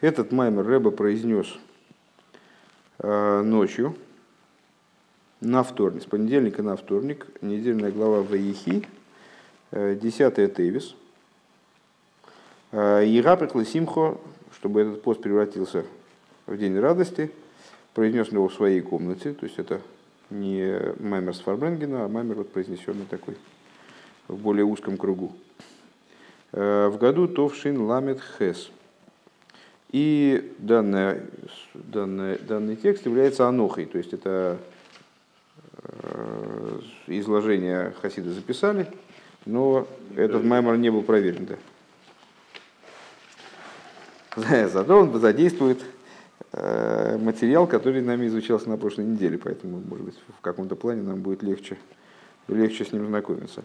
Этот маймер Рэба произнес ночью на вторник, с понедельника на вторник, недельная глава Ваихи, 10 Тевис. Ераприкла Симхо, чтобы этот пост превратился в день радости, произнес его в своей комнате, то есть это не маймер с Фарбренгена, а маймер вот произнесенный такой в более узком кругу. В году Товшин Ламет Хес. И данное, данное, данный текст является анохой, то есть это э, изложение Хасида записали, но этот маймор не был проверен. Да. Зато он задействует э, материал, который нами изучался на прошлой неделе, поэтому, может быть, в каком-то плане нам будет легче, легче с ним знакомиться.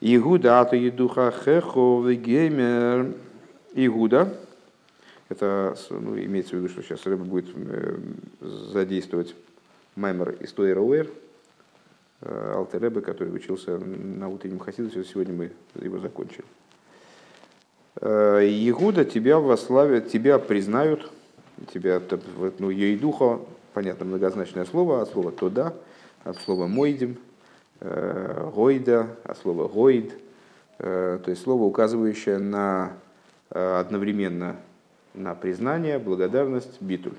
Игуда, а то едуха хехо геймер. Игуда, это ну, имеется в виду, что сейчас Рэба будет э, задействовать маймер из Тойра Уэр, э, Алтеребе, который учился на утреннем хасидусе, сегодня мы его закончили. Егуда тебя восславят, тебя признают, тебя, ну, Ейдуха, понятно, многозначное слово, от слова «тода», от слова «мойдим», э, «гойда», от слова «гойд», то есть слово, указывающее на одновременно на признание, благодарность, битуль,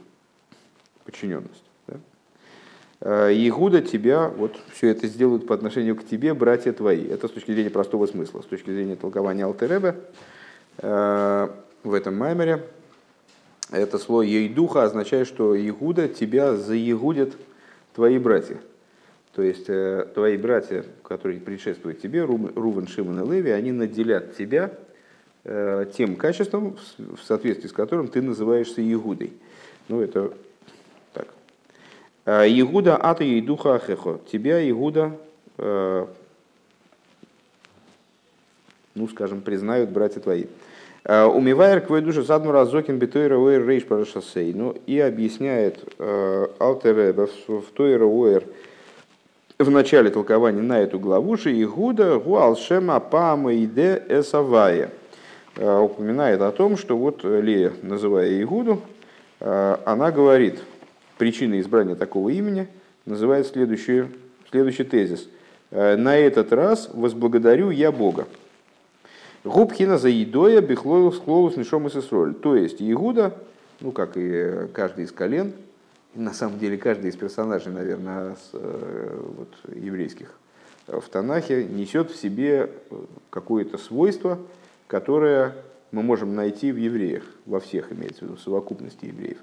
подчиненность. Да? Игуда тебя, вот все это сделают по отношению к тебе, братья твои. Это с точки зрения простого смысла, с точки зрения толкования Алтеребе. Э, в этом маймере это слово «ейдуха» означает, что Игуда тебя заигудят твои братья. То есть э, твои братья, которые предшествуют тебе, Рувен, Шимон и Леви, они наделят тебя Э, тем качеством, в соответствии с которым ты называешься Игудой. Ну, это так. «Э, Игуда ата и духа ахехо. Тебя, Игуда, э, ну, скажем, признают братья твои. Умивайер квой душа садмура зокин битойра уэр рейш парашасей. Ну, и объясняет Алтереба в Тойра уэр в начале толкования на эту главу, что Игуда гуалшема пама иде эсавая – Э, упоминает о том, что вот Лея, называя Игуду, э, она говорит, причина избрания такого имени называет следующий, следующий тезис. «Э, На этот раз возблагодарю я Бога. Губхина за едоя бихлоил склолус нишом и То есть Игуда, ну как и каждый из колен, на самом деле каждый из персонажей, наверное, с, вот, еврейских в Танахе несет в себе какое-то свойство, которое мы можем найти в евреях, во всех имеется в виду, в совокупности евреев.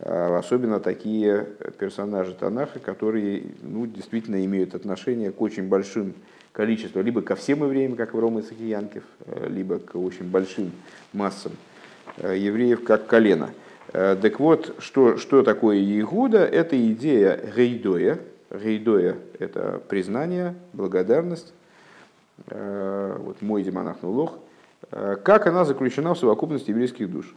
А особенно такие персонажи Танаха, которые ну, действительно имеют отношение к очень большим количеству, либо ко всем евреям, как в Рома Сахиянкев, либо к очень большим массам э, евреев, как колено. Э, так вот, что, что такое Иегуда? Это идея Гейдоя. Гейдоя – это признание, благодарность. Э, вот мой демонах лох – Э, как она заключена в совокупности еврейских душ.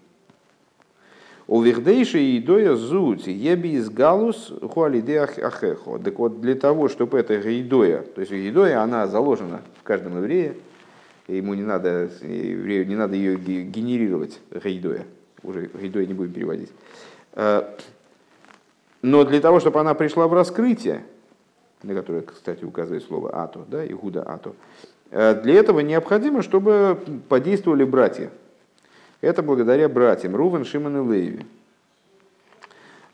У Вихдейши и Доя Зути еби из галус хуалиде ахехо. Так вот, для того, чтобы эта гейдоя, то есть гейдоя, она заложена в каждом еврее, ему не надо, еврею не надо ее генерировать, гейдоя, уже гейдоя не будем переводить. Э, но для того, чтобы она пришла в раскрытие, на которое, кстати, указывает слово ато, да, Игуда ато, Э, для этого необходимо, чтобы подействовали братья. Это благодаря братьям Рувен, Шимон и Леви.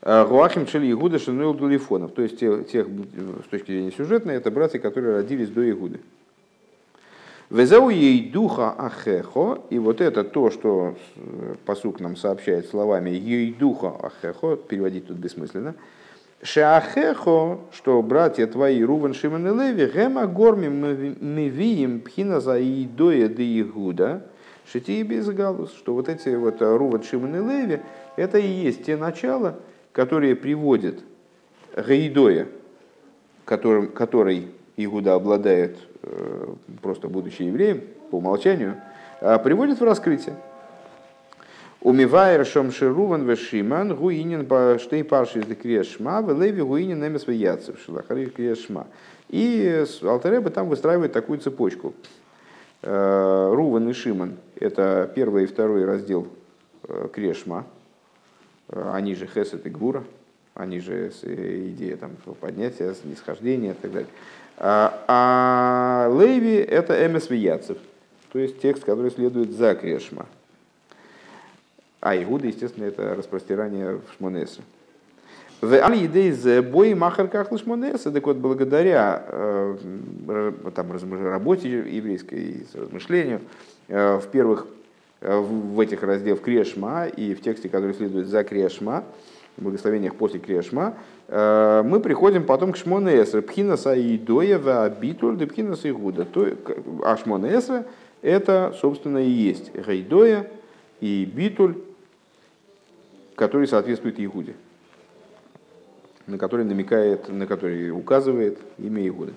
Э, Гуахим Шели Игуда Шинуил Дулифонов. То есть тех, тех, с точки зрения сюжетной, это братья, которые родились до Игуды. Везау ей духа ахехо, и вот это то, что э, посук нам сообщает словами ей духа ахехо, переводить тут бессмысленно, Шеахехо, что братья твои, Рувен, Шимон и Леви, гема горми мы видим пхина за идоя де Игуда, шити и без галус, что вот эти вот Рувен, Шимон и Леви, это и есть те начала, которые приводят Гаидоя, которым, который Игуда обладает, э, просто будучи евреем, по умолчанию, а приводит в раскрытие. Умивайер шом шируван вешиман гуинин штей парши из крешма, в леви гуинин немес вияцев шилахари крешма. И Алтареба там выстраивает такую цепочку. Руван и Шиман – это первый и второй раздел Крешма, они же Хесет и Гвура, они же идея там, поднятия, снисхождения и так далее. А Леви это Эмес Вияцев, то есть текст, который следует за Крешма. А Игуда, естественно, это распростирание в Шмонесе. В али идей за бой махар кахлыш монеса, так вот, благодаря э, там, работе еврейской и размышлению, э, в первых, э, в этих разделах Крешма и в тексте, который следует за Крешма, в благословениях после Крешма, мы приходим потом к Шмонесре, Пхинаса и Доева, Битуль, да Пхинаса и Гуда. А Шмонесре это, собственно, и есть Гайдоя и Битуль, который соответствует Игуде на который намекает, на который указывает имя Игуды.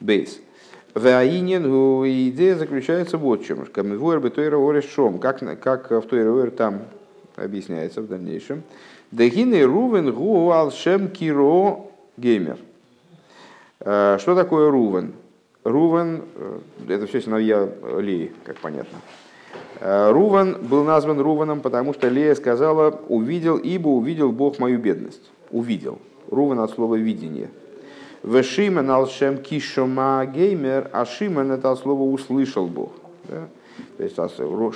Бейс. Ваинен, идея заключается вот в чем. Камивуэр бетойра орешом. Как, как в Тойра там объясняется в дальнейшем. Дегины рувен гу алшем киро геймер. Э, что такое рувен? Рувен, э, это все сыновья Леи, как понятно. Э, Руван был назван Руваном, потому что Лея сказала, увидел, ибо увидел Бог мою бедность увидел. Руван от слова видение. В Шимен алшем кишома геймер, а Шимен это от слова услышал Бог. Да? То есть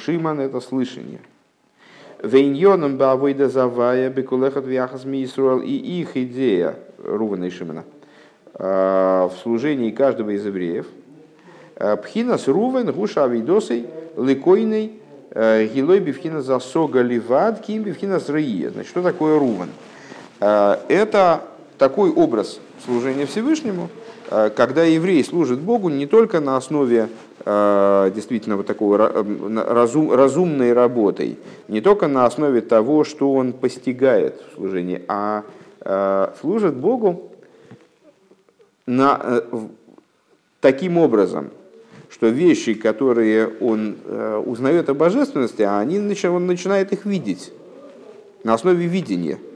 Шиман это слышание. Вейньоном бавойда завая бекулехат вяхас мисруэл и их идея Рувана и Шимена в служении каждого из евреев. Пхинас Рувен гуша авидосой ликойный гилой бифхина засога ливад ким бифхинас рые. Значит, что такое Рувен? Э, это такой образ служения Всевышнему, э, когда еврей служит Богу не только на основе э, действительно вот такой разум, разумной работой, не только на основе того, что он постигает в служении, а служит Богу на, таким образом, что вещи, которые он узнает о божественности, они, он начинает их видеть на основе видения –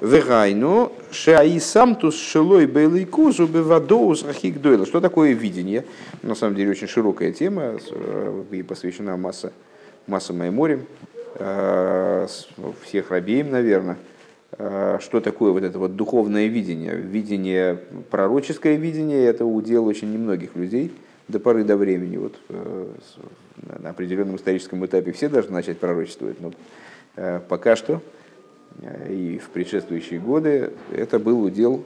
Вегайну шаисамтус шилой бейлый кузу бевадоус рахик дойла. Что такое видение? На самом деле очень широкая тема э, и посвящена масса, масса морем э, всех рабеем, наверное. Э, что такое вот это вот духовное видение? Видение, пророческое видение, это удел очень немногих людей до поры до времени. Вот на определенном историческом этапе все должны начать пророчествовать, но пока что и в предшествующие годы это был удел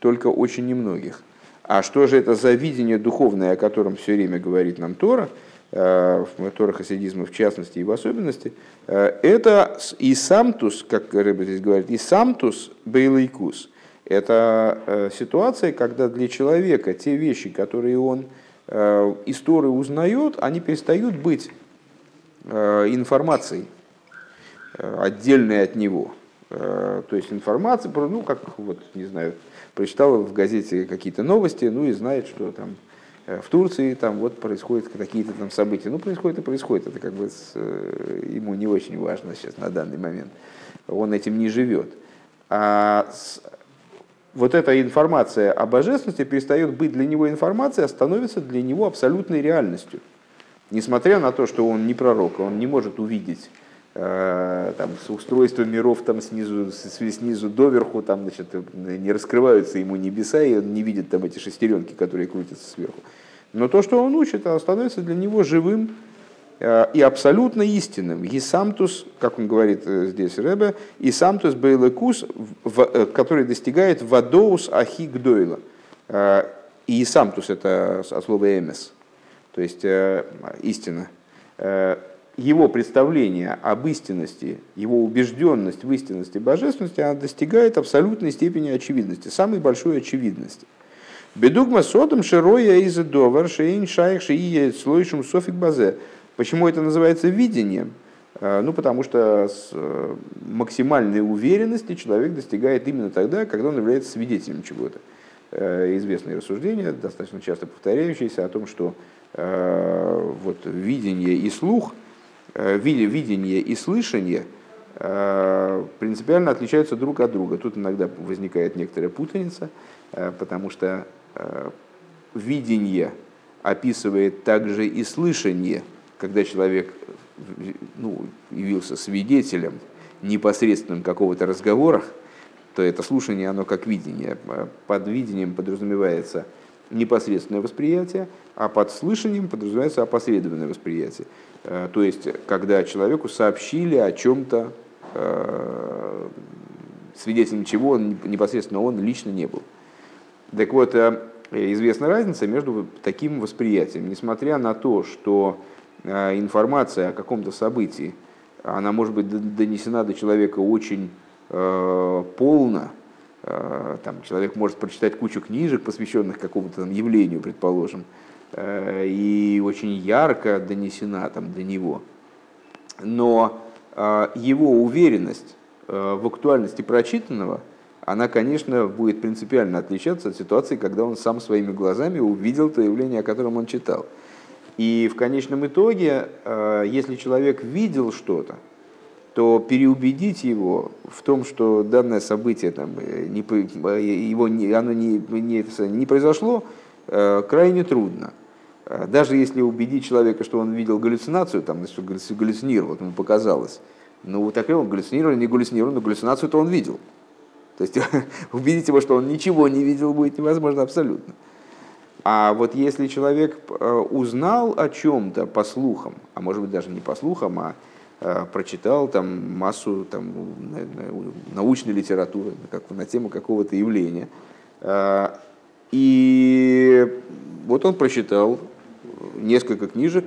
только очень немногих. А что же это за видение духовное, о котором все время говорит нам Тора, э, в Тора хасидизма в частности и в особенности, э, это и самтус, как Рэбе здесь говорит, и самтус бейлайкус. Это э, ситуация, когда для человека те вещи, которые он из Торы узнает, они перестают быть информацией, отдельной от него. Э, то есть информация, ну, как, вот, не знаю, прочитал в газете какие-то новости, ну и знает, что там э, в Турции там вот происходят какие-то там события. Ну, происходит и происходит. Это как бы с, э, ему не очень важно сейчас на данный момент. Он этим не живет. А вот эта информация о божественности перестает быть для него информацией, а становится для него абсолютной реальностью. Несмотря на то, что он не пророк, он не может увидеть Э, там, с устройством миров там снизу, снизу доверху, там, значит, не раскрываются ему небеса, и он не видит там эти шестеренки, которые крутятся сверху. Но то, что он учит, становится для него живым и абсолютно истинным. Исамтус, как он говорит э, здесь Рэбе, Исамтус бейлекус, который достигает вадоус ахигдойла. И Исамтус это от слова эмес, то есть истина его представление об истинности, его убежденность в истинности божественности, она достигает абсолютной степени очевидности, самой большой очевидности. Бедугма содом широя из шейн шайх шиие слойшим софик базе. Почему это называется видением? А, ну, потому что с э, максимальной уверенности человек достигает именно тогда, когда он является свидетелем чего-то. Э, известные рассуждения, достаточно часто повторяющиеся, о том, что э, вот, видение и слух – Э, видение и слышание э, принципиально отличаются друг от друга. Тут иногда возникает некоторая путаница, э, потому что видение описывает также и слышание, когда человек ну, явился свидетелем непосредственным какого-то разговора, то это слушание, оно как видение. Под видением подразумевается непосредственное восприятие, а под слышанием подразумевается опосредованное восприятие. Э, то есть, когда человеку сообщили о чем-то, э, свидетелем чего он непосредственно он лично не был. Так вот, э, известна разница между таким восприятием. Несмотря на то, что информация о каком-то событии, она может быть донесена до человека очень полно, там, человек может прочитать кучу книжек, посвященных какому-то там явлению, предположим, Э, и очень ярко донесена там до него. Но э, его уверенность э, в актуальности прочитанного, она, конечно, будет принципиально отличаться от ситуации, когда он сам своими глазами увидел то явление, о котором он читал. И в конечном итоге, если человек видел что-то, то переубедить его в том, что данное событие там, не, его, оно не, не, не произошло, крайне трудно. Э, даже если убедить человека, что он видел галлюцинацию, там, что галлюцинировал, ему показалось, ну, вот такой он галлюцинировал, не галлюцинировал, но галлюцинацию-то он видел. То есть убедить его, что он ничего не видел, будет невозможно абсолютно. А вот если человек э, узнал о чем-то по слухам, а может быть даже не по слухам, а э, прочитал там массу там, научной литературы как, на тему какого-то явления, и вот он прочитал несколько книжек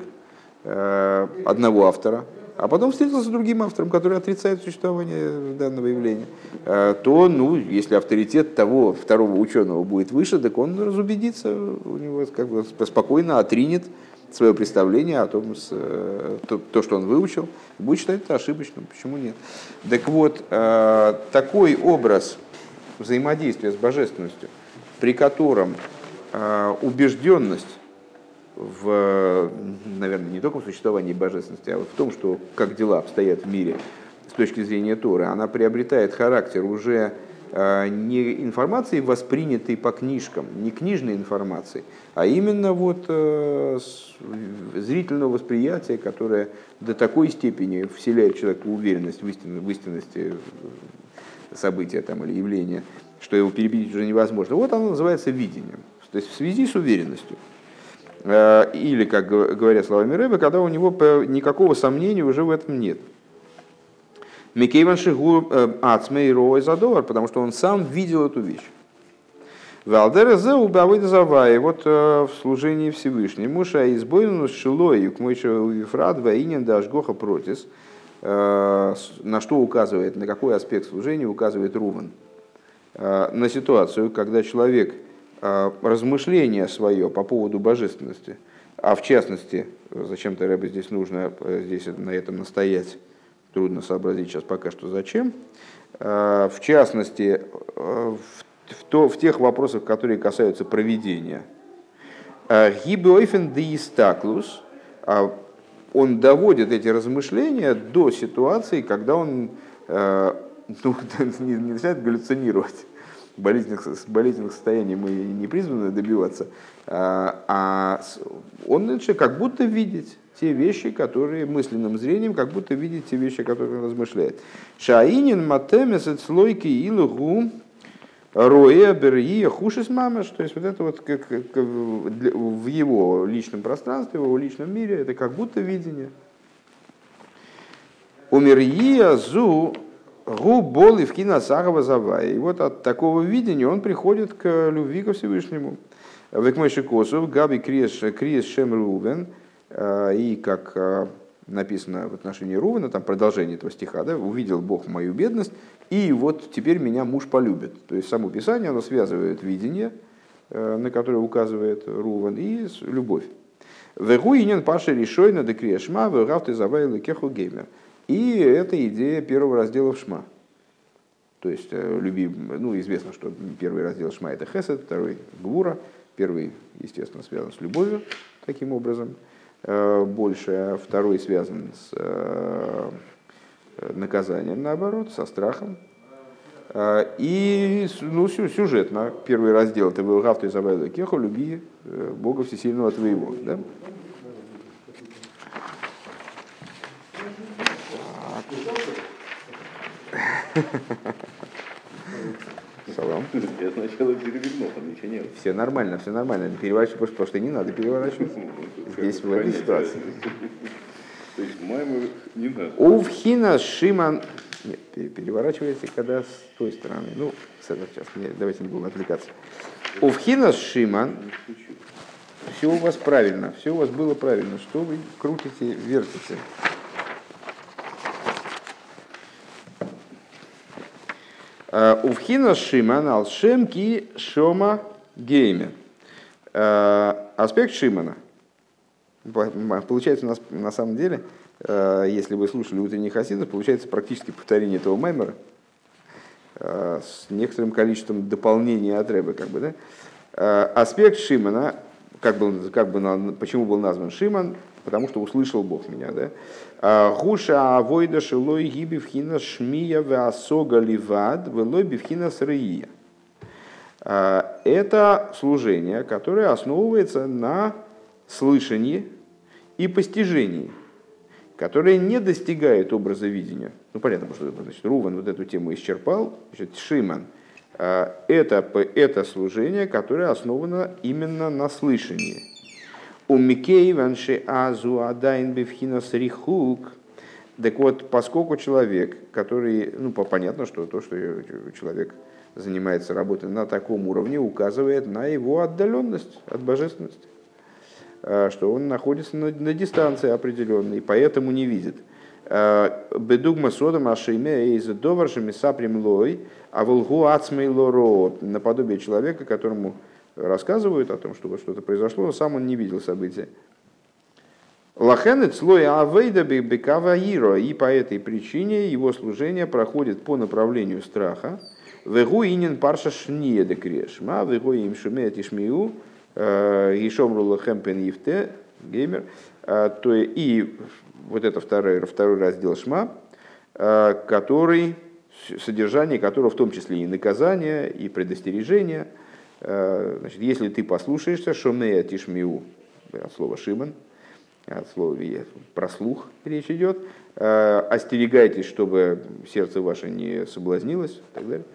э, одного автора, а потом встретился с другим автором, который отрицает существование данного явления, э, то, ну, если авторитет того второго ученого будет выше, так он разубедится, у него как бы спокойно отринет свое представление о том, э, то, то, что он выучил, будет считать это ошибочным. Почему нет? Так вот, такой образ взаимодействия с божественностью, при котором убежденность в, наверное, не только в существовании божественности, а вот в том, что как дела обстоят в мире с точки зрения Торы, она приобретает характер уже а, не информации, воспринятой по книжкам, не книжной информации, а именно вот э, зрительного восприятия, которое до такой степени вселяет человеку уверенность в, истинности, в истинности события там, или явления, что его перебедить уже невозможно. Вот оно называется видением. То есть в связи с уверенностью. Э, или, как говорят словами Рэбе, когда у него никакого сомнения уже в этом нет. Микейван Шигу э, Ацмей Рой Задовар, потому что он сам видел эту вещь. Валдерезе убавыда завай, вот э, в служении Всевышнему, Муша избойну шилой, к мойчу вифрад, воинен дашгоха протис, на что указывает, на какой аспект служения указывает Руван. На ситуацию, когда человек – размышление свое по поводу божественности, а в частности, зачем-то Рэбе здесь нужно э, здесь на этом настоять, трудно сообразить сейчас пока что зачем, а, в частности, э, в, то, в тех вопросах, которые касаются проведения. А, Гибойфен деистаклус, он доводит эти размышления до ситуации, когда он э, ну, не начинает галлюцинировать болезненных, болезненных состояний мы не призваны добиваться, а, а он начинает как будто видеть те вещи, которые мысленным зрением, как будто видеть те вещи, которые он размышляет. Шаинин матемес слойки илугу роя берия хушис мамаш, то есть вот это вот как, как в его личном пространстве, в его личном мире, это как будто видение. Умирия зу Гу бол и в киносагова завай. И вот от такого видения он приходит к любви ко Всевышнему. Векмойши Косов, Габи Криес, Криес Шем Рувен, э, и как э, написано в отношении Рувена, там продолжение этого стиха, да, увидел Бог мою бедность, и вот теперь меня муж полюбит. То есть само Писание, оно связывает видение, э, на которое указывает Рувен, и любовь. Вегуинен паши решойна декрешма, вегавты завайла кеху геймер. И это идея первого раздела в Шма. То есть, э, люби, ну, известно, что первый раздел Шма это Хесед, второй Гвура. Первый, естественно, связан с любовью, таким образом, э, больше, а второй связан с э, наказанием, наоборот, со страхом. И ну, сюжетно, первый раздел это был Гавту и Кеху, люби Бога Всесильного твоего. Да? Салам. Я сначала перевернул, там ничего нет. Все нормально, все нормально. Переворачивать, потому что не надо переворачивать. Здесь в этой ситуации. То есть маймер не надо. Увхина Шиман... Нет, пере- переворачивайте, когда с той стороны. Ну, с этой сейчас. Давайте не будем отвлекаться. Увхина Шиман... Все у вас правильно, все у вас было правильно. Что вы крутите, вертите? Увхина Шиман алшем шома гейме. Э, Аспект Шимана. Получается у нас на самом деле, э, если вы слушали утренний хасидов, получается практически повторение этого маймера э, с некоторым количеством дополнений от Рэбе, как бы, да? Э, Аспект Шимана, как был, как бы, почему был назван Шиман? Потому что услышал Бог меня, да? А, Гуша авойда шилой гиби вхина шмия веасога ливад велой бивхина срыя. А, Это служение, которое основывается на слышании и постижении, которое не достигает образа видения. Ну, понятно, что значит, Руван вот эту тему исчерпал. Значит, Шиман а, это, это служение, которое основано именно на слышании. У Микей ванши азу адайн бифхинас рихук. Так вот, поскольку человек, который, ну, по- понятно, что то, что человек занимается работой на таком уровне, указывает на его отдаленность от божественности, э, что он находится на, на дистанции определенной, и поэтому не видит. Э, Бедугма содом ашиме из доваршими саприм лой, а волгу ацмей лоро, наподобие человека, которому рассказывают о том, что вот что-то произошло, но сам он не видел события. Лахенет слой авейда бекава иро, и по этой причине его служение проходит по направлению страха. Вегу инин парша шния де крешма, вегу им шумеет ишмиу, ишомру лахем пен ифте, геймер. Э, То и- и вот это второй, второй раздел шма, э, который, содержание которого в том числе и наказание, и предостережение. Э, Значит, если ты послушаешься, шомея тишмиу, от слова шиман, от слова «вие», про слух речь идет. Э, Остерегайтесь, чтобы сердце ваше не соблазнилось и так далее.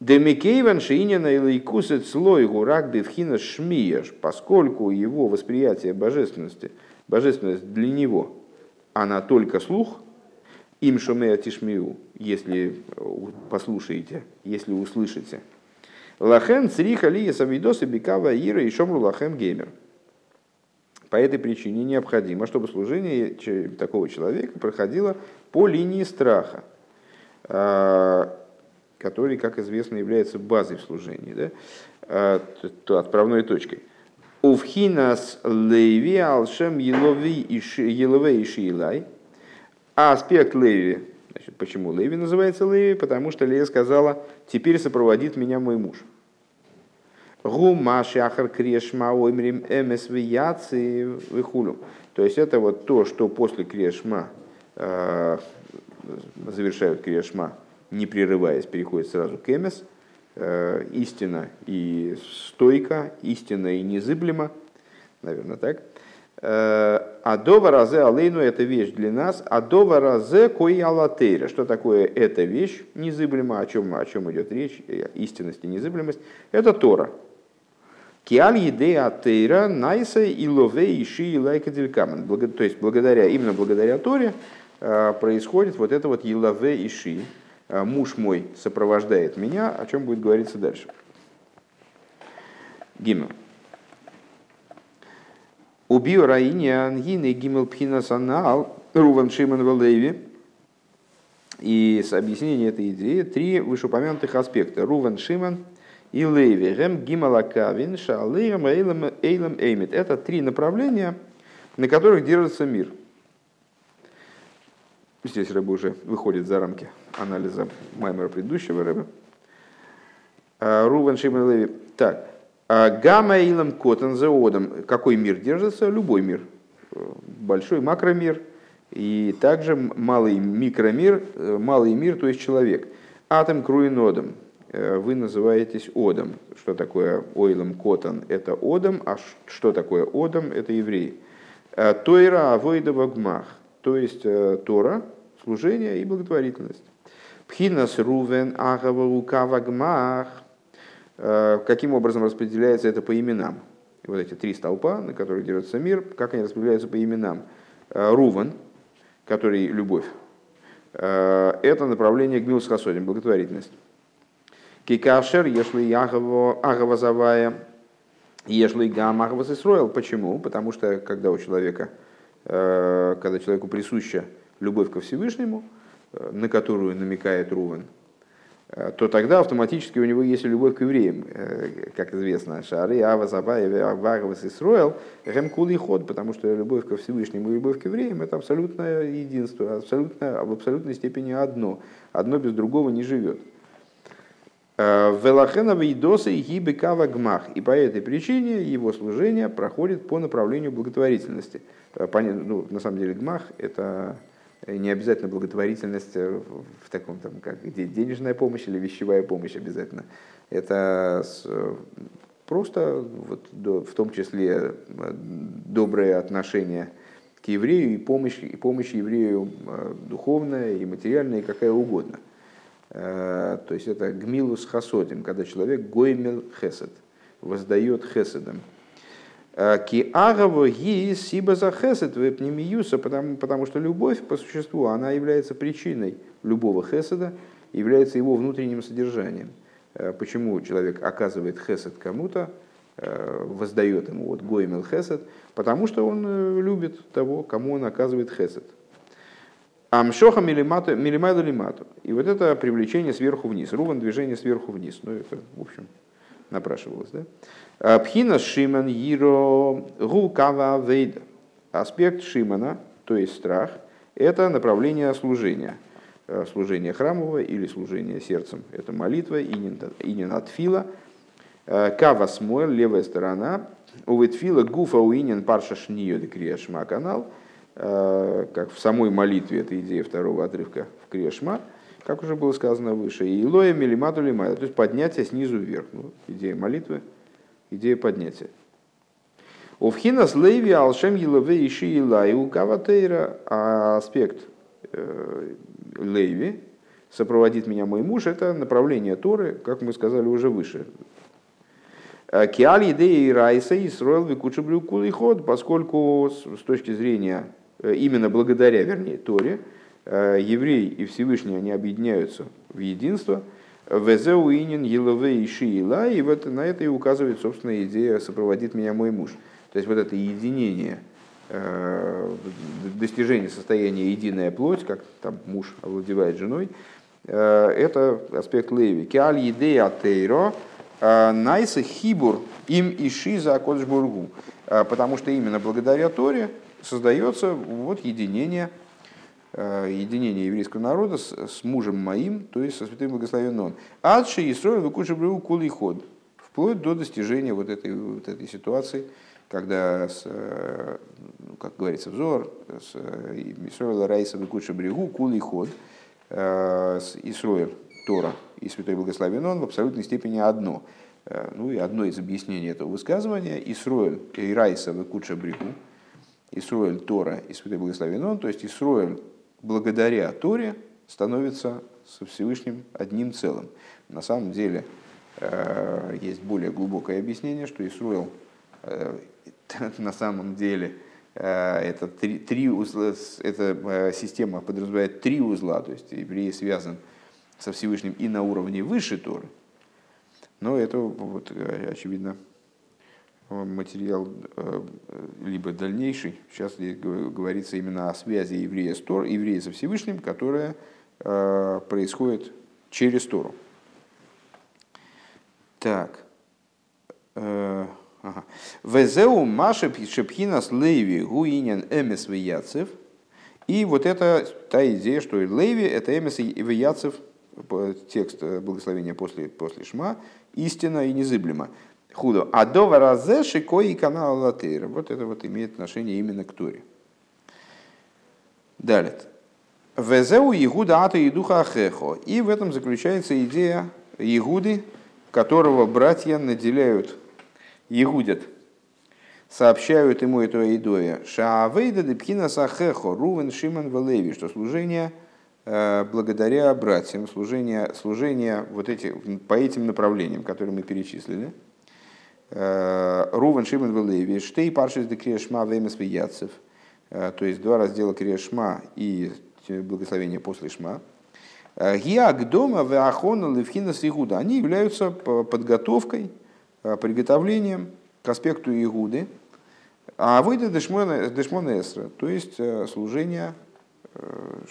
Демикейван Шиинина и Лейкусет слой гурак бифхина шмияш, поскольку его восприятие божественности, божественность для него, она только слух, им шумея тишмию, если послушаете, если услышите. Лахен цриха лия савидоса бикава ира и шомру лахем геймер. По этой причине необходимо, чтобы служение такого человека проходило по линии страха, а, который, как известно, является базой в служении, да? а, отправной точкой. Увхинас леви алшем елове ишиилай. А аспект леви, значит, почему леви называется леви? Потому что Лея сказала, теперь сопроводит меня мой муж. Гума шахар крешма оймрим эмес вияци вихулю. То есть это вот то, что после крешма э, завершают крешма, не прерываясь, переходит сразу к эмес. Э, истина и стойка, истина и незыблема, наверное, так. Э, Адова разе алейну – это вещь для нас. Адова разе кои алатейра. Что такое эта вещь незыблема? О чем, о чем идет речь? Истинность и незыблемость. Это Тора. Киаль еде атейра найса и лове иши и лайка делькамен. То есть благодаря, именно благодаря Торе э, происходит вот это вот елаве иши. Э, Муж мой сопровождает меня, о чем будет говориться дальше. Гимн. Убью Раини Ангины Гимел Пхинасанал Руван Шиман Валеви. И с объяснения этой идеи три вышеупомянутых аспекта. Руван Шиман и Леви. Гем Гималакавин Шалейрам Эйлам Эймит. Это три направления, на которых держится мир. Здесь рыба уже выходит за рамки анализа Маймера предыдущего рыба. Руван Шиман Леви. Так. Гамма Илам Котан Зеодом. Какой мир держится? Любой мир. Большой макромир и также малый микромир, малый мир, то есть человек. Атом Круинодом. Вы называетесь Одом. Что такое Ойлом Котан? Это Одом. А что такое Одом? Это евреи. Тойра Авойдова Гмах. То есть Тора, служение и благотворительность. Пхинас Рувен Агава Лукава Гмах. Э, каким образом распределяется это по именам? Вот эти три столпа, на которых держится мир, как они распределяются по именам? Э, Рувен, который любовь, э, это направление Гмилс Хасодим, благотворительность. Кикашер, если Агава Завая, если Гам Агава Сисроил. Почему? Потому что когда у человека, когда человеку присуща любовь ко Всевышнему, на которую намекает Рувен, Э, то тогда автоматически у него есть любовь к евреям, э, как известно, Шары, Ава, Забаев, Аварвас и Сроэл, Ремкул и Ход, потому что любовь ко Всевышнему и любовь к евреям – это абсолютное единство, абсолютно, в абсолютной степени одно. Одно без другого не живет. Э, Велахена Вейдоса и Гибекава Гмах. И по этой причине его служение проходит по направлению благотворительности. Ну, на самом деле Гмах – это не обязательно благотворительность э, в таком там, как денежная помощь или вещевая помощь обязательно. Это просто вот, в том числе э, доброе отношение к еврею и помощь, и помощь еврею э, духовная и материальная, и какая угодно. То есть это гмилус хасодим, когда человек гоймел хесед, воздает хеседом – Ки агаво ги сиба за хесед вепнемиюса, потому, потому что любовь по существу, она является причиной любого хеседа, является его внутренним содержанием. Э, почему человек оказывает хесед кому-то, э, воздает ему вот гоймел хесед, потому что он э, любит того, кому он оказывает хесед. Амшоха милимайда лимату. И вот это привлечение сверху вниз. Руван движение сверху вниз. Ну, это, в общем, напрашивалось, да? Э, Пхина Шиман Иро Гулкава Вейда. Аспект Шимана, то есть страх, это направление служения. Э, служение храмового или служение сердцем. Это молитва, инин атфила. Э, Кава смойл, левая сторона. Увитфила гуфа уинин парша шниё криешма канал. Как в самой молитве, это идея второго отрывка в криешма как уже было сказано выше, и лоя милимату лимайда, то есть поднятие снизу вверх. Ну, идея молитвы – идея поднятия. Овхинас лейви алшем елове иши илаю каватейра, а аспект э, лейви, сопроводит меня мой муж, это направление Торы, как мы сказали уже выше. Киаль идеи Райса и строил Викучабрю ход, поскольку с точки зрения, э, именно благодаря, вернее, Торе, евреи и Всевышний, они объединяются в единство – Везеуинин Елове и и вот на это и указывает, собственно, идея «сопроводит меня мой муж». То есть вот это единение, э, достижение состояния единая плоть, как там муж овладевает женой, э, это аспект Леви. Киаль едея тейро, э, найса хибур им иши за Кодшбургу. Потому что именно благодаря Торе создается вот единение – Э, единение еврейского народа с, с мужем моим, то есть со святым благословенным он. Адши и строил выкуши бреву кулый ход, вплоть до достижения вот этой, вот этой ситуации, когда, с, э, ну, как говорится, взор, с Исроила Райса выкуши брегу кулый ход, э, с Исроил Тора и Святой Благословен он в абсолютной степени одно. Ну и одно из объяснений этого высказывания Исроил и Райса выкуча брегу, Исроиль Тора и Святой Благословен он, то есть Исроиль благодаря Торе становится со Всевышним одним целым. На самом деле э, есть более глубокое объяснение, что Исруэл э, на самом деле э, это три, три узла, эта система подразумевает три узла, то есть еврей связан со Всевышним и на уровне выше Торы, но это вот, очевидно материал э, либо дальнейший. Сейчас говорится именно о связи еврея с Тор, еврея со Всевышним, которая э, происходит через Тору. Так. Э, Везеу Маша Шепхинас Леви Гуинен Эмес Вияцев. И вот это та идея, что Леви это Эмес Вияцев, текст благословения после, после Шма, истина и незыблема. Худо. А до варазе шикой и канал латейра. Вот это вот имеет отношение именно к Торе. Далее. Везеу Игуда ата и духа ахехо. И в этом заключается идея Игуды, которого братья наделяют, Игудят, сообщают ему эту идоя. Шаавейда депкина сахехо, рувен шиман велеви, что служение э, благодаря братьям, служение, служение вот эти, по этим направлениям, которые мы перечислили. Э, Рувен Шимон Велеви, Штей Паршис де Криешма Вемес Вияцев, то есть два раздела Криешма и благословение после Шма. Гиак дома Веахона Левхина Игуда, они являются подготовкой, приготовлением к аспекту Игуды, а выйдет Дешмона Эсра, то есть служение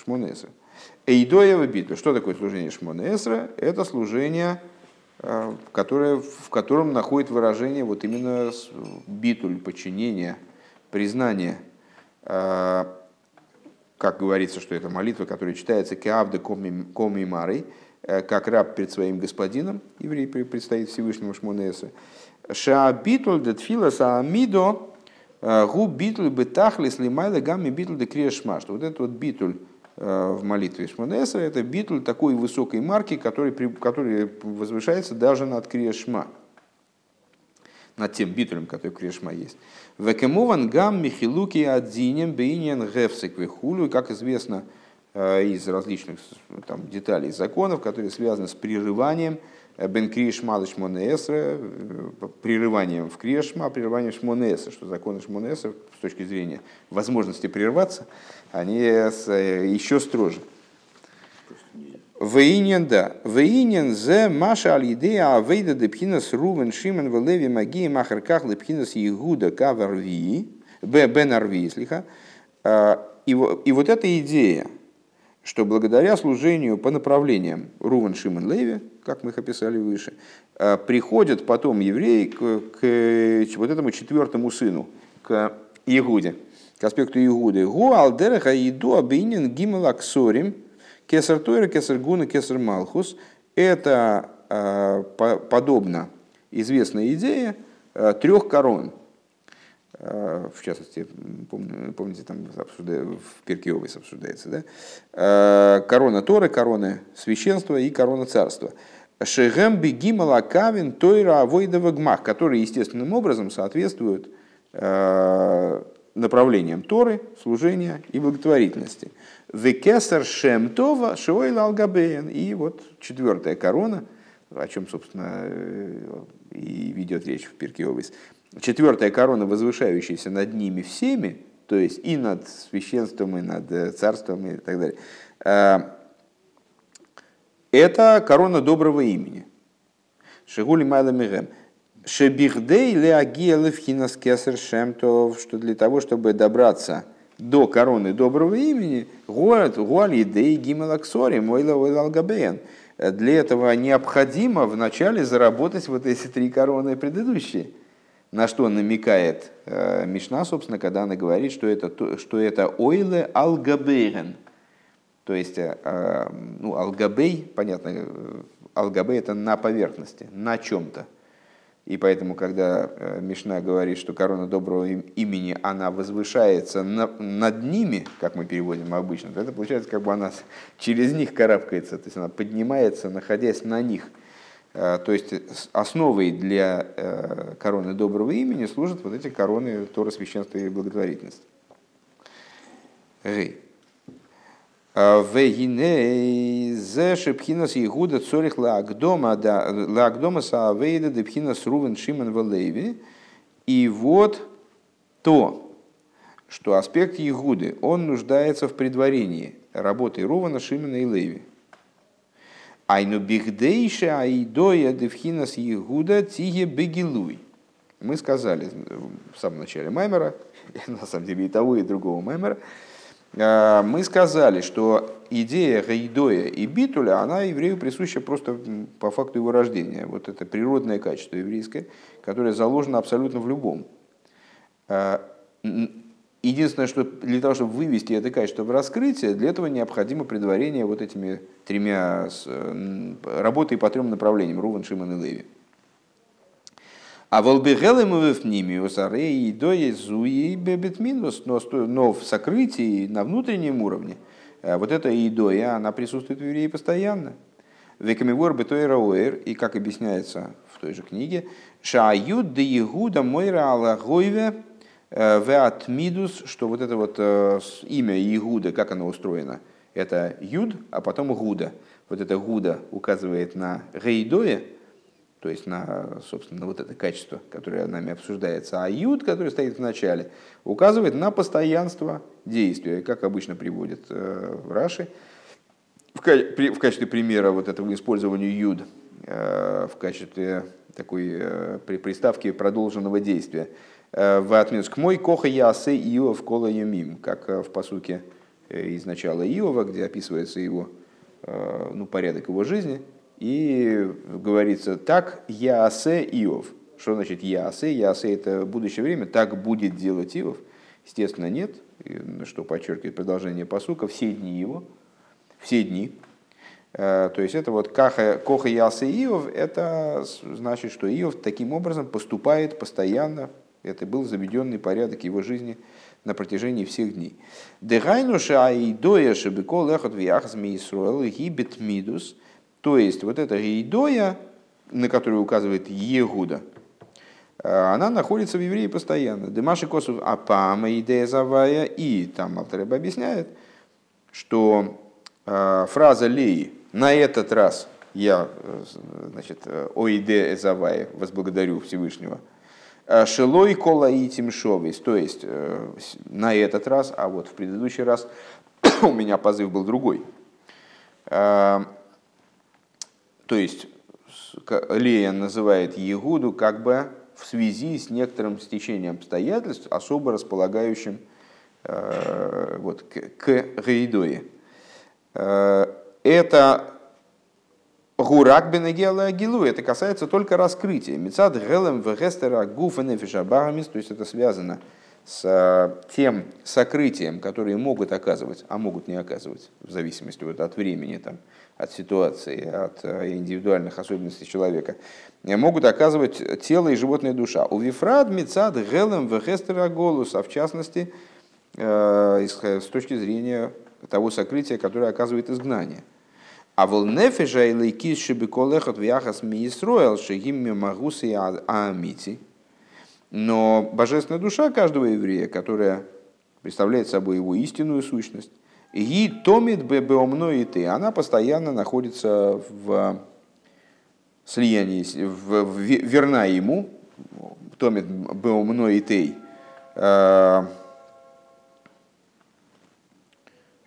Шмонесра. Эйдоева битва. Что такое служение Шмонесра? Это служение, э, которое, в котором находит выражение вот именно битуль, подчинение, признание. Э, как говорится, что это молитва, которая читается «Кеавда коми марой», э, как раб перед своим господином, еврей предстоит Всевышнему Шмонесра. Шаабитуль детфила саамидо гу битуль бетахлис лимайла гамми битуль де криешма. Что вот этот вот битуль Э, в молитве Шмонесра, это битуль такой высокой марки, который, который возвышается даже над Криешма, над тем битулем, который Криешма есть. Векемован гам михилуки адзинем бейнен гефсик вихулю, как известно э, из различных там, деталей законов, которые связаны с прерыванием э, бен кришма до шмонесра, прерыванием в кришма, прерыванием шмонесра, что законы шмонесра с точки зрения возможности прерваться – они э, еще строже. Вейнен, да. Вейнен зе маша аль идея авейда депхинас рувен шимен велеви магии махарках депхинас егуда каварви, бен арви, слиха. А, и, вот эта идея, что благодаря служению по направлениям Рувен Шимон Леви, как мы их описали выше, а, приходят потом евреи к, к вот этому четвертому сыну, к Игуде к аспекту Игуды. Гу алдереха иду абинин гимел аксорим кесар тойра, кесар гуна, кесар малхус. Это э, подобно известной идее э, трех корон. Э, в частности, помню, помните, там в Перкиовис обсуждается, да? корона Торы, корона священства и корона царства. Шегем бегимала кавин тойра авойдова гмах, которые естественным образом соответствуют направлением Торы, служения и благотворительности. Векесар Шемтова Шойл Алгабеен. И вот четвертая корона, о чем, собственно, э, и ведет речь в Пирке Овес. Четвертая корона, возвышающаяся над ними всеми, то есть и над священством, и над э, царством, и так далее. Э, это корона доброго имени. Шигули Майла Мирем. Шебихдей хинас кесар шемтов, что для того, чтобы добраться до короны доброго имени, город гуалидей гимелаксори мойла алгабеен. Для этого необходимо вначале заработать вот эти три короны предыдущие. На что намекает э, Мишна, собственно, когда она говорит, что это, что это ойле алгабейен. То есть, э, э ну, алгабей, понятно, э, алгабей это на поверхности, на чем-то. И поэтому, когда э, Мишна говорит, что корона доброго имени, она возвышается на, над ними, как мы переводим обычно, то это получается, как бы она через них карабкается, то есть она поднимается, находясь на них. Э, то есть основой для э, короны доброго имени служат вот эти короны Тора, священства и благотворительности. Вегине зе шепхинас Игуда цорих лагдома да лагдома саавейда депхинас Рувен Шимон Валеви. И вот то, что аспект Игуды, он нуждается в предварении работы Рувана, Шимона и Леви. Айну бихдейша айдоя девхинас Игуда тиге бегилуй. Мы сказали в самом начале Маймера, на самом деле и того, и другого Маймера, мы сказали, что идея Гайдоя и Битуля, она еврею присуща просто по факту его рождения. Вот это природное качество еврейское, которое заложено абсолютно в любом. Э, единственное, что для того, чтобы вывести это качество в раскрытие, для этого необходимо предварение вот этими тремя э, работой по трем направлениям, Руван, Шиман и Леви. А волбегелы мы в ними, и до Езуи бебетминус, но в сокрытии на внутреннем уровне э, вот эта идоя, она присутствует в евреи постоянно. Векамивор бетойра и как объясняется в той же книге, шают де Егуда мойра алагойве э, веатмидус, что вот это вот э, имя Игуда, как оно устроено, Это юд, а потом гуда. Вот это гуда указывает на гейдое, то есть на, собственно, вот это качество, которое нами обсуждается. А юд, который стоит в начале, указывает на постоянство действия, как обычно приводит э, в Раши. В, качестве примера вот этого использования юд э, в качестве такой э, приставки продолженного действия. Э, в отместку мой коха ясы Иов кола юмим, как в посуке из начала Иова, где описывается его ну, порядок его жизни, и говорится так ясе Иов. Что значит ясе? Ясе это будущее время, так будет делать Иов. Естественно, нет, что подчеркивает продолжение посука, все дни его, все дни, Э, то есть это вот каха, коха яса Иов, это значит, что Иов таким образом поступает постоянно. Это был заведенный порядок его жизни на протяжении всех дней. Дегайнуша аидоя шебекол эхот вияхас миисруэл гибет мидус. То есть вот эта идоя, на которую указывает Егуда, э, она находится в евреи постоянно. Демаши косов апама идея завая. И там Алтареба объясняет, что э, фраза Леи, на этот раз я, э, значит, Оиде Эзавай, возблагодарю Всевышнего. «Э, Шелой кола и тимшовис, то есть на этот раз, а вот в предыдущий раз у меня позыв был другой. То есть Лея называет Егуду как бы в связи с некоторым стечением обстоятельств, особо располагающим вот, к, к Гаидое это Гурак бенегела гилу, это касается только раскрытия. Мецад гелем вегестера гуфа нефиша багамис, то есть это связано с э, тем сокрытием, которые могут оказывать, а могут не оказывать, в зависимости вот от времени, там, от ситуации, от э, индивидуальных особенностей человека, э, могут оказывать тело и животная душа. У вифрад мецад гелем вегестера голус, а в частности, с точки зрения того сокрытия, которое оказывает изгнание. А вол нефежа или кис шибиколехот в яхас миисроэл шегимми магусы аамити. Но божественная душа каждого еврея, которая представляет собой его истинную сущность, и томит беомно и ты, она постоянно находится в слиянии, в, в, верна ему, томит беомно и ты,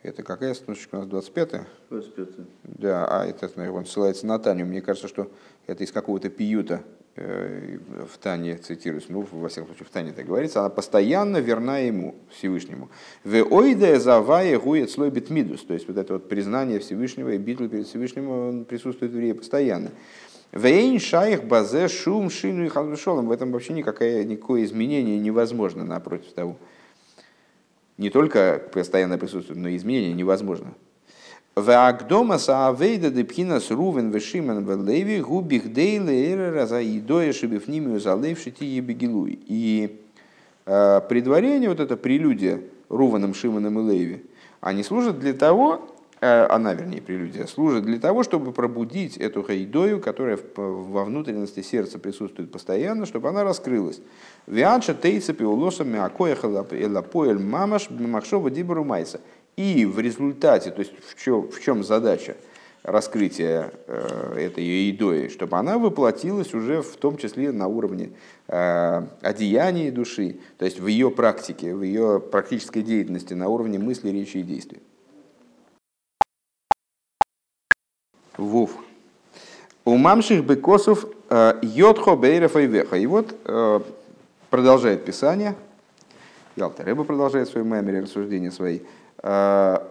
Это какая строчка у нас? 25-я? 25 Да, а это, он ссылается на Таню. Мне кажется, что это из какого-то пиюта э, в Тане цитируется, ну, во всяком случае, в Тане так говорится, она постоянно верна ему, Всевышнему. В ойде слой битмидус, то есть вот это вот признание Всевышнего и битва перед Всевышним он присутствует в евреи постоянно. Вейн шайх базе шум шину и халдушолом. В этом вообще никакое, никакое изменение невозможно напротив того не только постоянное присутствие, но и изменение невозможно. Ваагдома саавейда депхинас рувен вешимен велеви губих дейле эрера за идоя шибифнимию залейвшити ебегилуй. И э, предварение, вот это прелюдия Руваном, Шиманом и Леви, они служат для того, э, она, вернее, прелюдия, служит для того, чтобы пробудить эту хайдою, которая во внутренности сердца присутствует постоянно, чтобы она раскрылась. Вианша тейца пиулосами акояха элапоэль мамаш бимахшова дибару майса. И в результате, то есть в чем, в чем задача раскрытия э, этой идои, чтобы она воплотилась уже в том числе на уровне э, одеяния души, то есть в ее практике, в ее практической деятельности, на уровне мысли, речи и действий. Вов. У мамших бекосов э, йодхо бейрефа и веха. И вот э, продолжает Писание, Ялта Рэба продолжает свои мемори, рассуждения свои, а,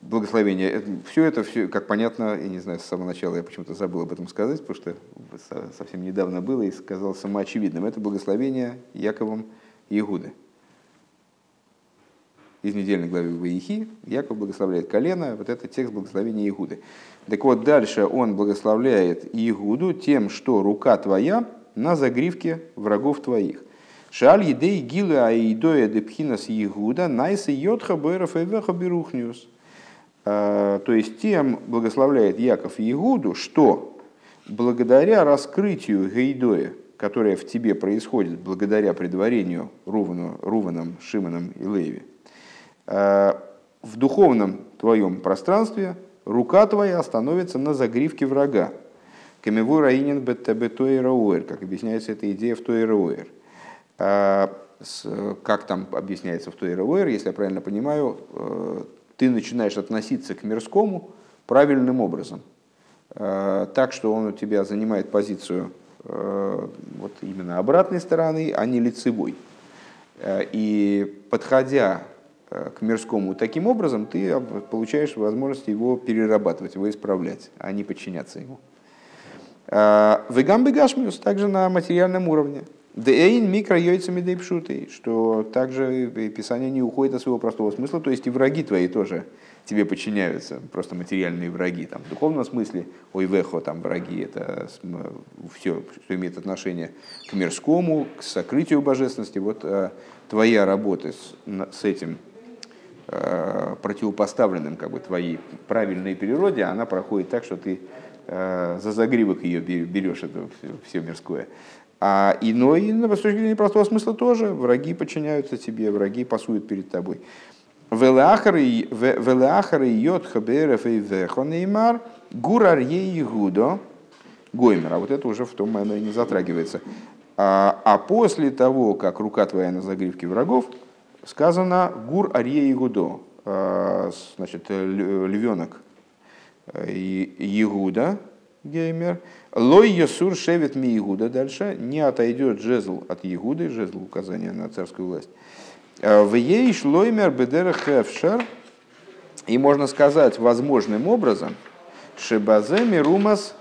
благословение. Все это, все, как понятно, я не знаю, с самого начала я почему-то забыл об этом сказать, потому что совсем недавно было и сказал самоочевидным. Это благословение Яковом Иегуды. Из недельной главы Ваихи Яков благословляет колено, вот это текст благословения Иегуды. Так вот, дальше он благословляет Иегуду тем, что рука твоя на загривке врагов твоих. Шаль едей гилы аидоя депхинас егуда найса йодха бэров эвеха берухниус. А, то есть тем благословляет Яков Егуду, что благодаря раскрытию Гейдоя, которое в тебе происходит благодаря предварению Рувану, Руваном, Шиманом и Леви, а, в духовном твоем пространстве рука твоя становится на загривке врага. Камеву раинин беттебетойрауэр, как объясняется эта идея в Тойрауэр. А, как там объясняется в Тойрауэр, если я правильно понимаю, э, ты начинаешь относиться к мирскому правильным образом. Э, так, что он у тебя занимает позицию э, вот именно обратной стороны, а не лицевой. И подходя к мирскому таким образом, ты получаешь возможность его перерабатывать, его исправлять, а не подчиняться ему. Гашмиус также на материальном уровне. Дейн микро яйцами дейпшуты, что также Писание не уходит от своего простого смысла, то есть и враги твои тоже тебе подчиняются, просто материальные враги. Там, в духовном смысле, ой, вехо, там враги, это все, что имеет отношение к мирскому, к сокрытию божественности. Вот э, твоя работа с, с этим э, противопоставленным как бы, твоей правильной природе, она проходит так, что ты э, за загривок ее берешь, это все, все мирское. А иной, с точки зрения простого смысла тоже, враги подчиняются тебе, враги пасуют перед тобой. Велеахар йод хаберев и вехонеймар гурар егудо гоймер. А вот это уже в том момент не затрагивается. А, а после того, как рука твоя на загривке врагов, сказано гур арье. А, значит, львенок Егуда, геймер, Лой Йосур шевет ми Игуда. Дальше не отойдет жезл от Игуды, жезл указания на царскую власть. «Э, в ей шлоймер бедер хевшер. И можно сказать возможным образом, шебаземи румас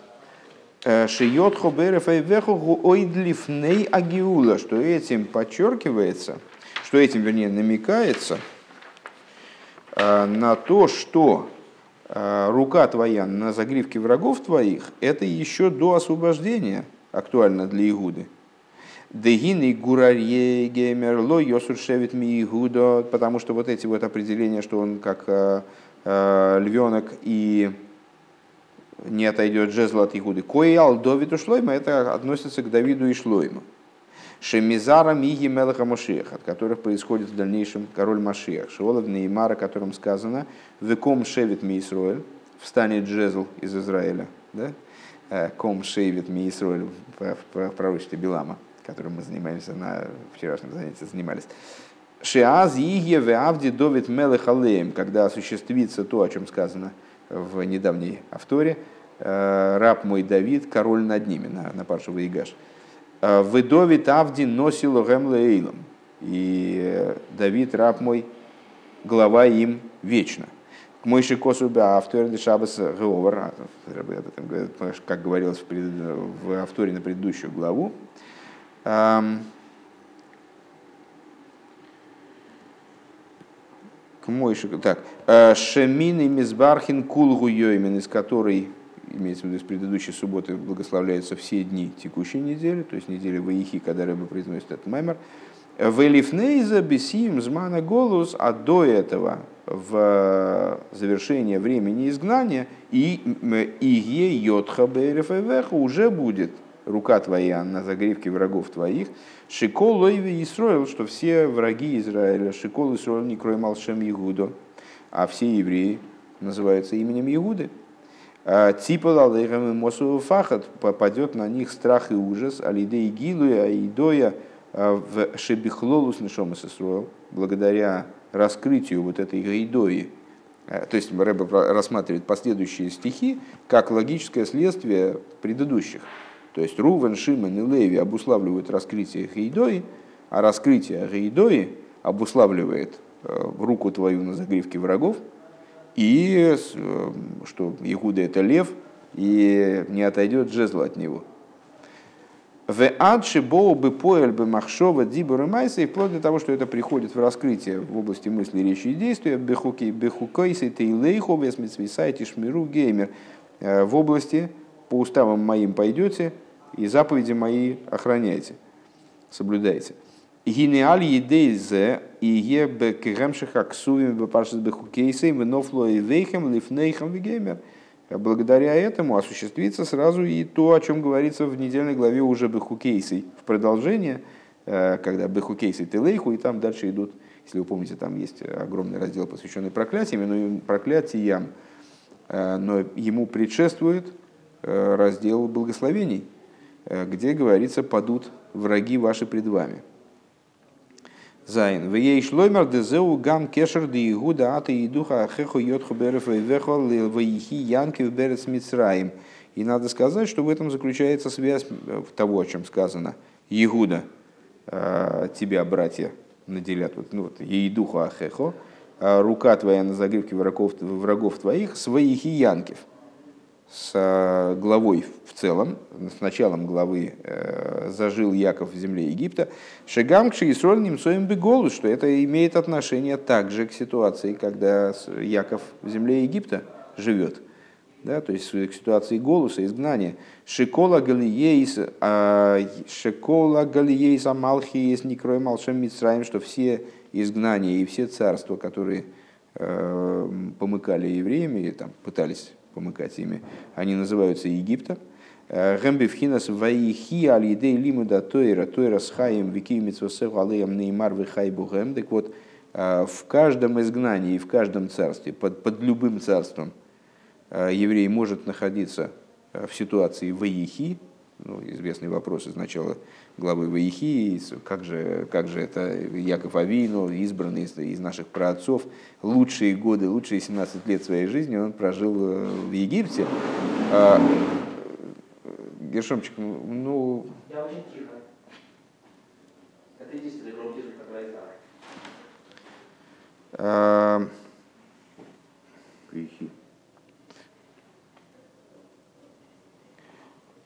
э, шиот хоберев веху ойдлифней агиула, что этим подчеркивается, что этим, вернее, намекается э, на то, что рука твоя на загривке врагов твоих, это еще до освобождения актуально для Игуды. Дегины гурарье геймер ло йосуршевит ми Игуда, потому что вот эти вот определения, что он как э, э, львенок и не отойдет жезл от Игуды. Коял Довиду Шлойма, это относится к Давиду и Шлойму. Шемизара Миги Мелаха Машиях, от которых происходит в дальнейшем король Машиях. Шиолов Неймар, о котором сказано, Веком Шевит Мисруэль, встанет Джезл из Израиля. Да? Э, Ком Шевит Мисруэль в пророчестве Билама, которым мы занимаемся на вчерашнем занятии, занимались. Шиаз Иге Веавди Довид Мелех Алеем, когда осуществится то, о чем сказано в недавней авторе, э, раб мой Давид, король над ними, на, на Паршу Ваигаш. Э, Выдовит Авди носил Гемлейлом. И Давид, раб мой, глава им вечно. К Мойши Косубе автор Дешабас Геовар, как говорилось в, пред... в авторе на предыдущую главу. К Мойши, так, «Э, Шемин и Мизбархин Кулгу Йоймен, из которой имеется в виду из предыдущей субботы, благословляются все дни текущей недели, то есть недели Ваихи, когда рыба произносит этот маймер. Велифнейза бесим змана голос, а до этого в завершение времени изгнания и ие йотха уже будет рука твоя на загривке врагов твоих, шикол лойви Исроил, что все враги Израиля, шикол Исроил не крой малшем Игудо, а все евреи называются именем Игуды. А, типа лалейхам мосу фахат попадет на них страх и ужас, алидей гилуя, аидоя а, в шебихлолус сесруэл, благодаря раскрытию вот этой гайдои. А, то есть Рэбе рассматривает последующие стихи как логическое следствие предыдущих. То есть Рувен, Шимон и Леви обуславливают раскрытие Гейдои, а раскрытие Гейдои обуславливает руку твою на загривке врагов – и э, что Игуда это лев, и не отойдет жезл от него. В адши боу бы поэль бы махшова дибур майса, и вплоть до того, что это приходит в раскрытие в области мысли, речи и действия, бехуки, бехукайсы, тейлейхо, весмитсвисайте, шмиру, геймер, э, в области по уставам моим пойдете, и заповеди мои охраняйте, соблюдайте. Гинеаль едейзе и ебе кегемших аксуем бепаршис бехукейсейм венофло и вейхем лифнейхем вегемер. Благодаря этому осуществится сразу и то, о чем говорится в недельной главе уже бехукейсей. В продолжение, э, когда бехукейсей телейху, и там дальше идут Если вы помните, там есть огромный раздел, посвященный проклятиям, но проклятиям, но ему предшествует раздел благословений, где говорится «падут враги ваши пред вами». Зайн. В ей шлоймер дезеу гам кешер де игуда ата и духа ахеху йотху берев и вехол вейхи янки в берец мицраим. И надо сказать, что в этом заключается связь того, о чем сказано. Игуда, тебя, братья, наделят, вот, ну, вот, ей духа ахехо, рука твоя на загривке врагов, врагов твоих, своих и янкив с э, главой в целом, с началом главы э, «Зажил Яков в земле Египта», «Шегам к Шиисроль немцоем беголус», что это имеет отношение также к ситуации, когда Яков в земле Египта живет, да, то есть к ситуации голоса, изгнания. «Шикола галиейс, а, шикола галиейс амалхиес некрой малшем митсраем», что все изгнания и все царства, которые э, помыкали евреями, там пытались помыкать ими, они называются Египта. Гэмбивхинас ваихи алидей лимуда тойра, тойра с хаем викимитсвасеху алеем неймар вихай бугэм. Так вот, э, в каждом изгнании, в каждом царстве, под, под любым царством, э, еврей может находиться э, в ситуации ваихи, ну, известный вопрос из начала главы Ваихи, как же, как же это Яков Авину, избранный из, из наших праотцов, лучшие годы, лучшие 17 лет своей жизни он прожил э, в Египте. А, Гершомчик, ну... Я очень тихо. Это единственный громкий звук, который я знаю. А.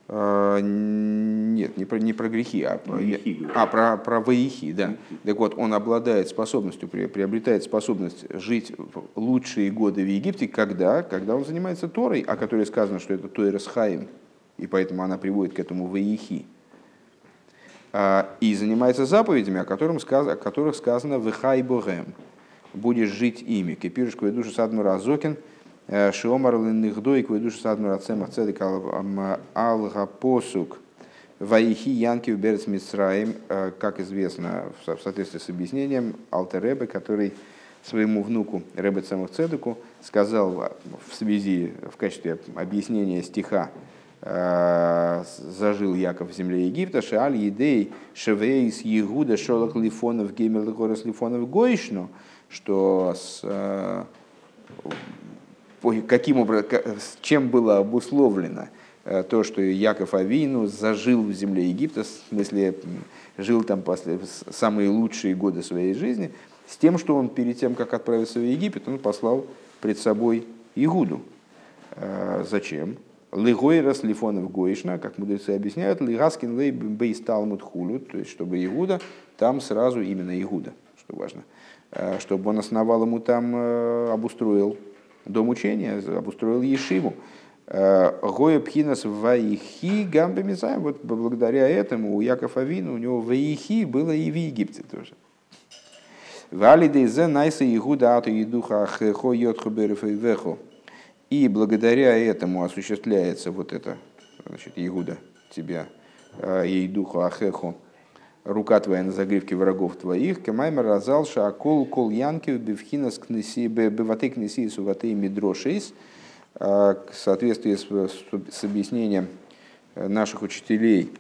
нет, не про, не про грехи, а, про, грехи, а про, про воихи, да. Так вот, он обладает способностью, приобретает способность жить в лучшие годы в Египте, когда? Когда он занимается Торой, о которой сказано, что это Тойрес Хаим, и поэтому она приводит к этому воихи. А, и занимается заповедями, о, котором, о которых сказано «Вехай Богем» – «Будешь жить ими». Кипирушку и душу Садмура Азокин – Э, Шиомар линдыхдой кведуш садмар ацемах цедек алгапосук Ваихи Янки в Берец Мицраим, э, как известно в соответствии с объяснением Алтеребе, который своему внуку Ребе Цемах Цедеку сказал в связи, в качестве объяснения стиха э, «Зажил Яков в земле Египта, Шааль Едей, Шевейс Егуда, Шолок Лифонов, Гемел Горос Лифонов Гойшну», что с каким образом, чем было обусловлено э, то, что Яков Авину зажил в земле Египта, в смысле жил там после, самые лучшие годы своей жизни, с тем, что он перед тем, как отправиться в Египет, он послал пред собой Игуду. Э, зачем? Лигойрас лифонов гоишна, как мудрецы объясняют, лигаскин лей бейс талмуд хулю, то есть чтобы Игуда, там сразу именно Игуда, что важно, э, чтобы он основал ему там, обустроил дом учения, обустроил Ешиву. Э, Гоя Пхинас Ваихи Гамбе. Вот благодаря этому у Якова Авина, у него Ваихи было и в Египте тоже. Вали дейзе найса Игуда ату едуха хехо йотху вехо. И благодаря этому осуществляется вот это, значит, Игуда тебя, Ейдуху э, Ахехо, рука твоя на загривке врагов твоих, кемаймер разал шаакол кол янкив бивхинас кнеси беваты кнеси суваты мидрошейс, в соответствии с, с объяснением э, наших учителей,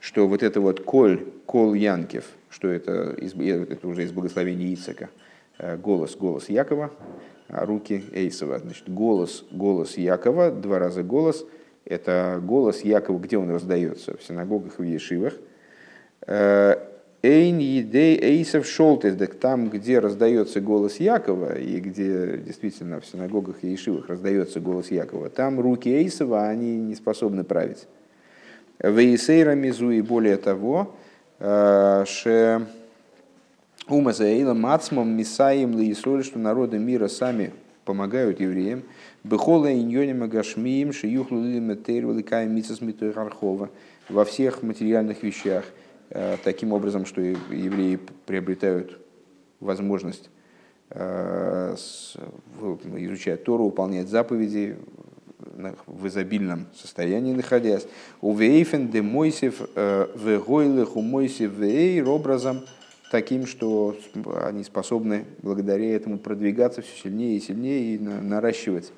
что вот это вот коль, кол янкив, что это, из, это уже из благословения Ицека, э, голос, голос Якова, а руки Эйсова. Значит, голос, голос Якова, два раза голос, это голос Якова, где он раздается? В синагогах в Ешивах – Эйн едей эйсов шолтес, там, где раздается голос Якова, и где действительно в синагогах и ешивах раздается голос Якова, там руки Эйсова, они не способны править. Вейсейра мизу и более того, э, ше ума заэйла мацмом мисаем лиисоль, что народы мира сами помогают евреям, бехола иньоним агашмиим шиюхлу лилиметейр великая мицас во всех материальных вещах – Э, таким образом, что евреи приобретают возможность э, изучать Тору, выполнять заповеди в изобильном состоянии находясь. У вейфен де мойсев э, вегойлых у мойсев вейр образом таким, что они способны благодаря этому продвигаться все сильнее и сильнее и наращивать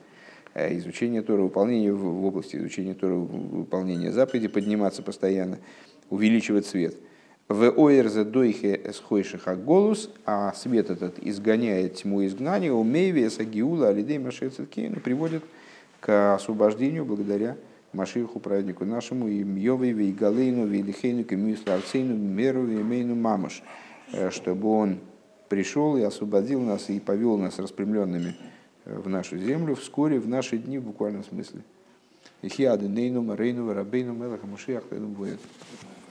э, изучение Тора, выполнение в области изучения Тора, выполнения заповеди, подниматься постоянно, увеличивать свет. В оэрзе дойхе эсхойшиха голос, а свет этот изгоняет тьму изгнания, у мейвеса гиула алидей машецеткейну приводит к освобождению благодаря Маширху, праведнику нашему, и Мьевой, и Галейну, и Лихейну, и Мюсларцейну, Меру, и Мейну Мамуш, э, чтобы он пришел и освободил нас и повел нас распрямленными э, в нашу землю вскоре, в наши дни, в буквальном смысле. Ихиады Нейну, Марейну, Рабейну, Мелаха, Мушиах, будет.